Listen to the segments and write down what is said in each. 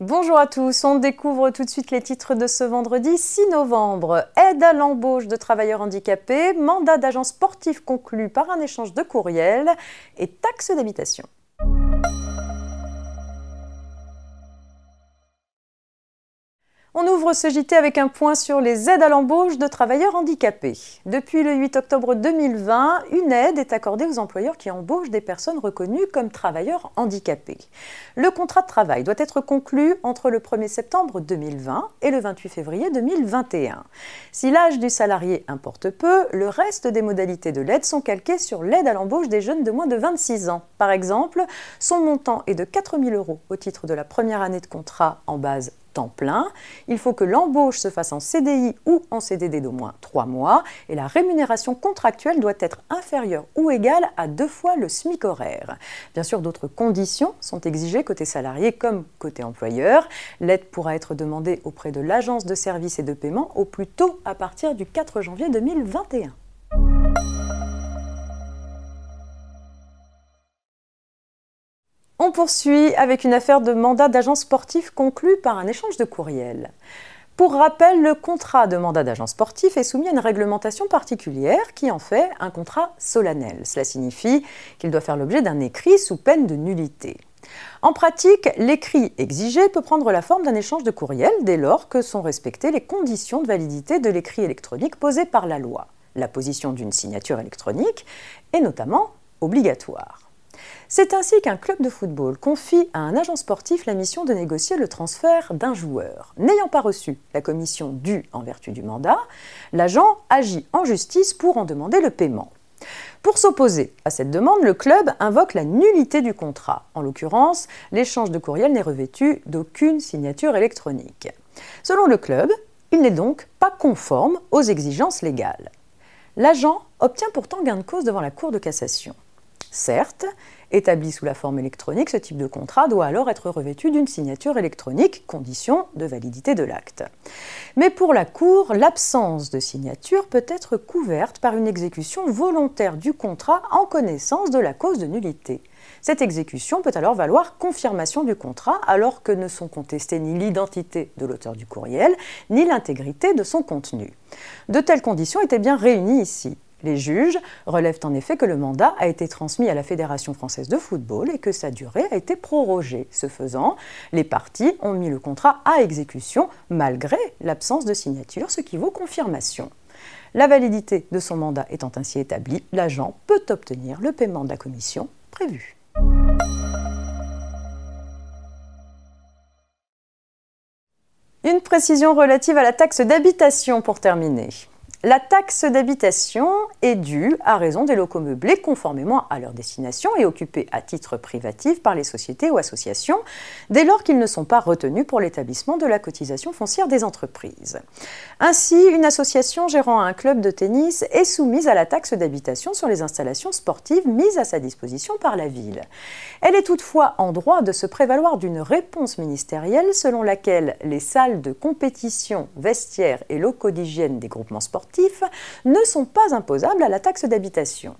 Bonjour à tous, on découvre tout de suite les titres de ce vendredi 6 novembre. Aide à l'embauche de travailleurs handicapés, mandat d'agent sportif conclu par un échange de courriel et taxe d'habitation. On ouvre ce JT avec un point sur les aides à l'embauche de travailleurs handicapés. Depuis le 8 octobre 2020, une aide est accordée aux employeurs qui embauchent des personnes reconnues comme travailleurs handicapés. Le contrat de travail doit être conclu entre le 1er septembre 2020 et le 28 février 2021. Si l'âge du salarié importe peu, le reste des modalités de l'aide sont calquées sur l'aide à l'embauche des jeunes de moins de 26 ans. Par exemple, son montant est de 4 000 euros au titre de la première année de contrat en base plein. Il faut que l'embauche se fasse en CDI ou en CDD d'au moins 3 mois et la rémunération contractuelle doit être inférieure ou égale à deux fois le SMIC horaire. Bien sûr, d'autres conditions sont exigées côté salarié comme côté employeur. L'aide pourra être demandée auprès de l'agence de services et de paiement au plus tôt à partir du 4 janvier 2021. On poursuit avec une affaire de mandat d'agent sportif conclue par un échange de courriel. Pour rappel, le contrat de mandat d'agent sportif est soumis à une réglementation particulière qui en fait un contrat solennel. Cela signifie qu'il doit faire l'objet d'un écrit sous peine de nullité. En pratique, l'écrit exigé peut prendre la forme d'un échange de courriel dès lors que sont respectées les conditions de validité de l'écrit électronique posées par la loi. La position d'une signature électronique est notamment obligatoire. C'est ainsi qu'un club de football confie à un agent sportif la mission de négocier le transfert d'un joueur. N'ayant pas reçu la commission due en vertu du mandat, l'agent agit en justice pour en demander le paiement. Pour s'opposer à cette demande, le club invoque la nullité du contrat. En l'occurrence, l'échange de courriel n'est revêtu d'aucune signature électronique. Selon le club, il n'est donc pas conforme aux exigences légales. L'agent obtient pourtant gain de cause devant la Cour de cassation. Certes, établi sous la forme électronique, ce type de contrat doit alors être revêtu d'une signature électronique, condition de validité de l'acte. Mais pour la Cour, l'absence de signature peut être couverte par une exécution volontaire du contrat en connaissance de la cause de nullité. Cette exécution peut alors valoir confirmation du contrat alors que ne sont contestées ni l'identité de l'auteur du courriel, ni l'intégrité de son contenu. De telles conditions étaient bien réunies ici. Les juges relèvent en effet que le mandat a été transmis à la Fédération française de football et que sa durée a été prorogée. Ce faisant, les parties ont mis le contrat à exécution malgré l'absence de signature, ce qui vaut confirmation. La validité de son mandat étant ainsi établie, l'agent peut obtenir le paiement de la commission prévue. Une précision relative à la taxe d'habitation pour terminer. La taxe d'habitation est due à raison des locaux meublés conformément à leur destination et occupés à titre privatif par les sociétés ou associations dès lors qu'ils ne sont pas retenus pour l'établissement de la cotisation foncière des entreprises. Ainsi, une association gérant un club de tennis est soumise à la taxe d'habitation sur les installations sportives mises à sa disposition par la ville. Elle est toutefois en droit de se prévaloir d'une réponse ministérielle selon laquelle les salles de compétition, vestiaires et locaux d'hygiène des groupements sportifs ne sont pas imposables à la taxe d'habitation.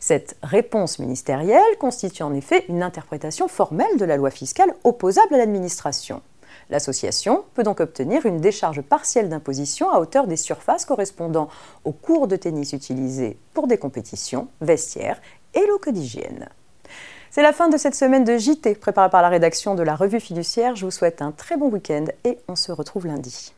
Cette réponse ministérielle constitue en effet une interprétation formelle de la loi fiscale opposable à l'administration. L'association peut donc obtenir une décharge partielle d'imposition à hauteur des surfaces correspondant aux cours de tennis utilisés pour des compétitions, vestiaires et locaux d'hygiène. C'est la fin de cette semaine de JT préparée par la rédaction de la revue fiduciaire. Je vous souhaite un très bon week-end et on se retrouve lundi.